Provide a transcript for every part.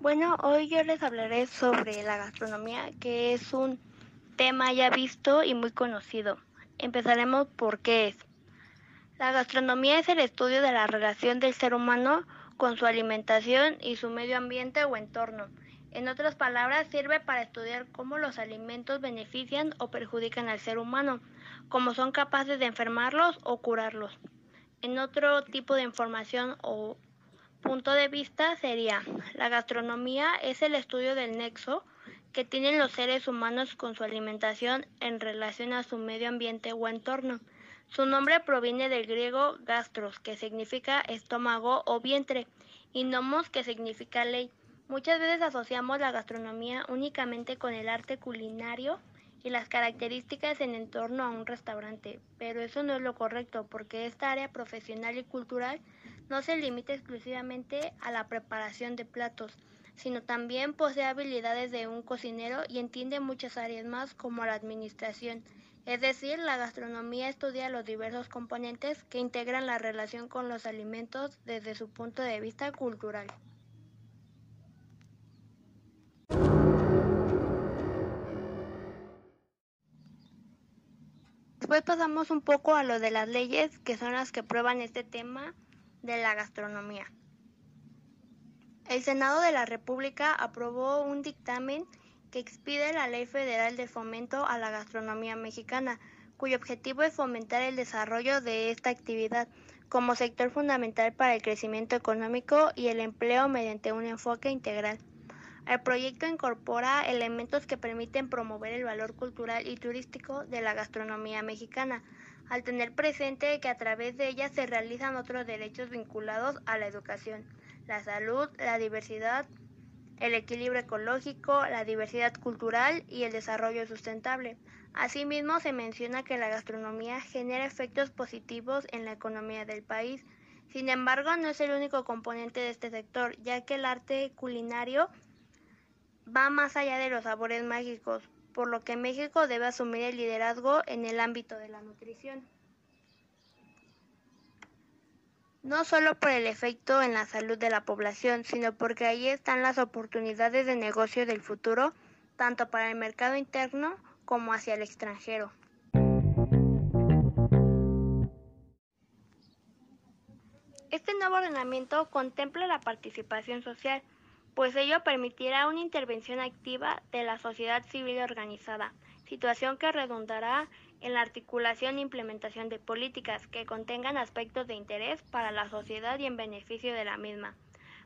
Bueno, hoy yo les hablaré sobre la gastronomía, que es un tema ya visto y muy conocido. Empezaremos por qué es. La gastronomía es el estudio de la relación del ser humano con su alimentación y su medio ambiente o entorno. En otras palabras, sirve para estudiar cómo los alimentos benefician o perjudican al ser humano, cómo son capaces de enfermarlos o curarlos. En otro tipo de información o punto de vista sería, la gastronomía es el estudio del nexo que tienen los seres humanos con su alimentación en relación a su medio ambiente o entorno. Su nombre proviene del griego gastros, que significa estómago o vientre, y nomos, que significa ley. Muchas veces asociamos la gastronomía únicamente con el arte culinario y las características en entorno a un restaurante, pero eso no es lo correcto, porque esta área profesional y cultural no se limita exclusivamente a la preparación de platos, sino también posee habilidades de un cocinero y entiende muchas áreas más como la administración, es decir, la gastronomía estudia los diversos componentes que integran la relación con los alimentos desde su punto de vista cultural. Después pasamos un poco a lo de las leyes, que son las que prueban este tema de la gastronomía. El Senado de la República aprobó un dictamen que expide la Ley Federal de Fomento a la Gastronomía Mexicana, cuyo objetivo es fomentar el desarrollo de esta actividad como sector fundamental para el crecimiento económico y el empleo mediante un enfoque integral. El proyecto incorpora elementos que permiten promover el valor cultural y turístico de la gastronomía mexicana, al tener presente que a través de ella se realizan otros derechos vinculados a la educación, la salud, la diversidad, el equilibrio ecológico, la diversidad cultural y el desarrollo sustentable. Asimismo, se menciona que la gastronomía genera efectos positivos en la economía del país. Sin embargo, no es el único componente de este sector, ya que el arte culinario va más allá de los sabores mágicos, por lo que México debe asumir el liderazgo en el ámbito de la nutrición. no solo por el efecto en la salud de la población, sino porque ahí están las oportunidades de negocio del futuro, tanto para el mercado interno como hacia el extranjero. Este nuevo ordenamiento contempla la participación social, pues ello permitirá una intervención activa de la sociedad civil organizada, situación que redundará en la articulación e implementación de políticas que contengan aspectos de interés para la sociedad y en beneficio de la misma.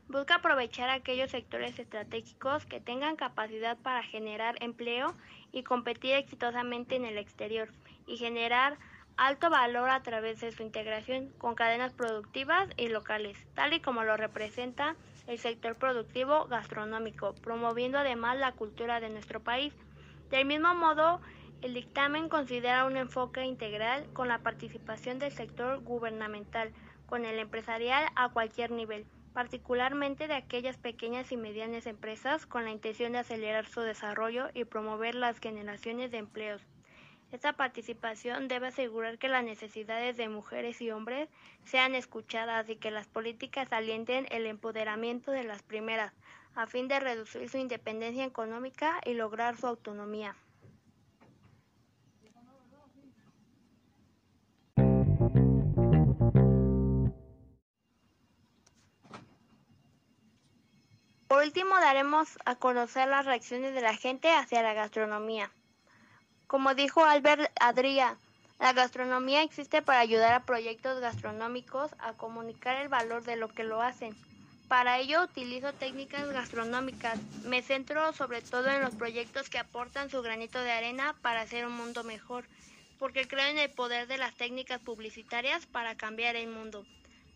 Busca aprovechar aquellos sectores estratégicos que tengan capacidad para generar empleo y competir exitosamente en el exterior y generar alto valor a través de su integración con cadenas productivas y locales, tal y como lo representa el sector productivo gastronómico, promoviendo además la cultura de nuestro país. Del mismo modo, el dictamen considera un enfoque integral con la participación del sector gubernamental, con el empresarial a cualquier nivel, particularmente de aquellas pequeñas y medianas empresas con la intención de acelerar su desarrollo y promover las generaciones de empleos. Esta participación debe asegurar que las necesidades de mujeres y hombres sean escuchadas y que las políticas alienten el empoderamiento de las primeras, a fin de reducir su independencia económica y lograr su autonomía. Por último, daremos a conocer las reacciones de la gente hacia la gastronomía. Como dijo Albert Adria, la gastronomía existe para ayudar a proyectos gastronómicos a comunicar el valor de lo que lo hacen. Para ello utilizo técnicas gastronómicas. Me centro sobre todo en los proyectos que aportan su granito de arena para hacer un mundo mejor, porque creo en el poder de las técnicas publicitarias para cambiar el mundo.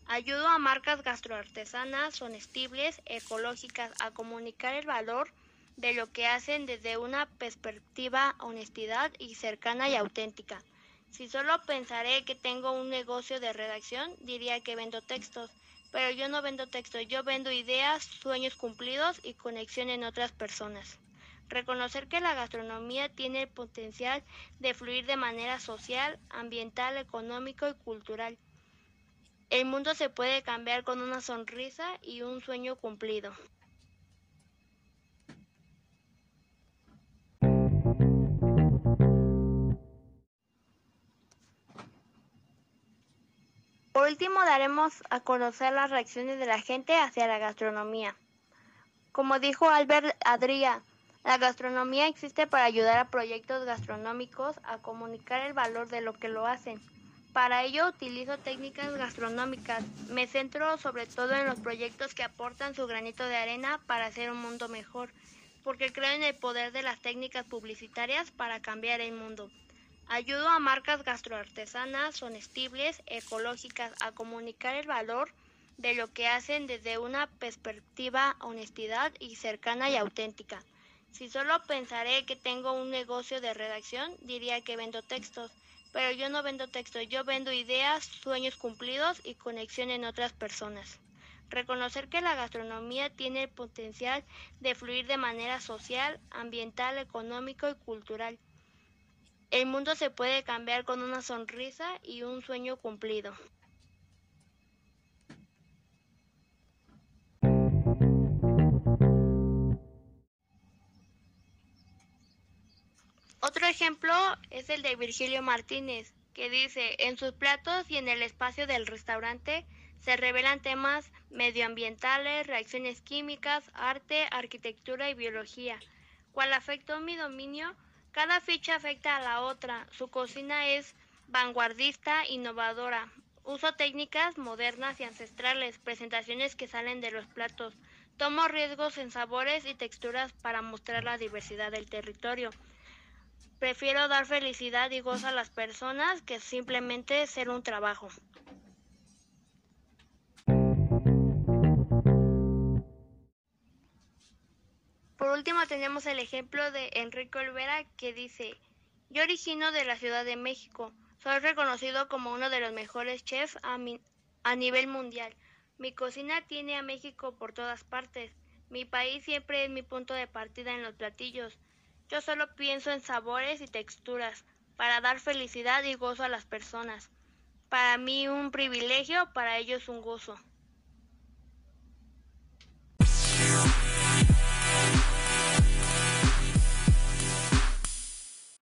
Ayudo a marcas gastroartesanas, honestibles, ecológicas a comunicar el valor de lo que hacen desde una perspectiva honestidad y cercana y auténtica. Si solo pensaré que tengo un negocio de redacción, diría que vendo textos, pero yo no vendo textos, yo vendo ideas, sueños cumplidos y conexión en otras personas. Reconocer que la gastronomía tiene el potencial de fluir de manera social, ambiental, económico y cultural. El mundo se puede cambiar con una sonrisa y un sueño cumplido. Por último, daremos a conocer las reacciones de la gente hacia la gastronomía. Como dijo Albert Adria, la gastronomía existe para ayudar a proyectos gastronómicos a comunicar el valor de lo que lo hacen. Para ello utilizo técnicas gastronómicas. Me centro sobre todo en los proyectos que aportan su granito de arena para hacer un mundo mejor, porque creo en el poder de las técnicas publicitarias para cambiar el mundo. Ayudo a marcas gastroartesanas, honestibles, ecológicas a comunicar el valor de lo que hacen desde una perspectiva honestidad y cercana y auténtica. Si solo pensaré que tengo un negocio de redacción, diría que vendo textos, pero yo no vendo textos, yo vendo ideas, sueños cumplidos y conexión en otras personas. Reconocer que la gastronomía tiene el potencial de fluir de manera social, ambiental, económico y cultural. El mundo se puede cambiar con una sonrisa y un sueño cumplido. Otro ejemplo es el de Virgilio Martínez, que dice, en sus platos y en el espacio del restaurante se revelan temas medioambientales, reacciones químicas, arte, arquitectura y biología. Cual afectó mi dominio, cada ficha afecta a la otra. Su cocina es vanguardista, innovadora. Uso técnicas modernas y ancestrales, presentaciones que salen de los platos. Tomo riesgos en sabores y texturas para mostrar la diversidad del territorio. Prefiero dar felicidad y gozo a las personas que simplemente ser un trabajo. Por último tenemos el ejemplo de Enrique Olvera que dice, yo origino de la Ciudad de México, soy reconocido como uno de los mejores chefs a, nivel mundial. Mi cocina tiene a México por todas partes. Mi país siempre es mi punto de partida en los platillos. Yo solo pienso en sabores y texturas para dar felicidad y gozo a las personas. Para mí un privilegio, para ellos un gozo.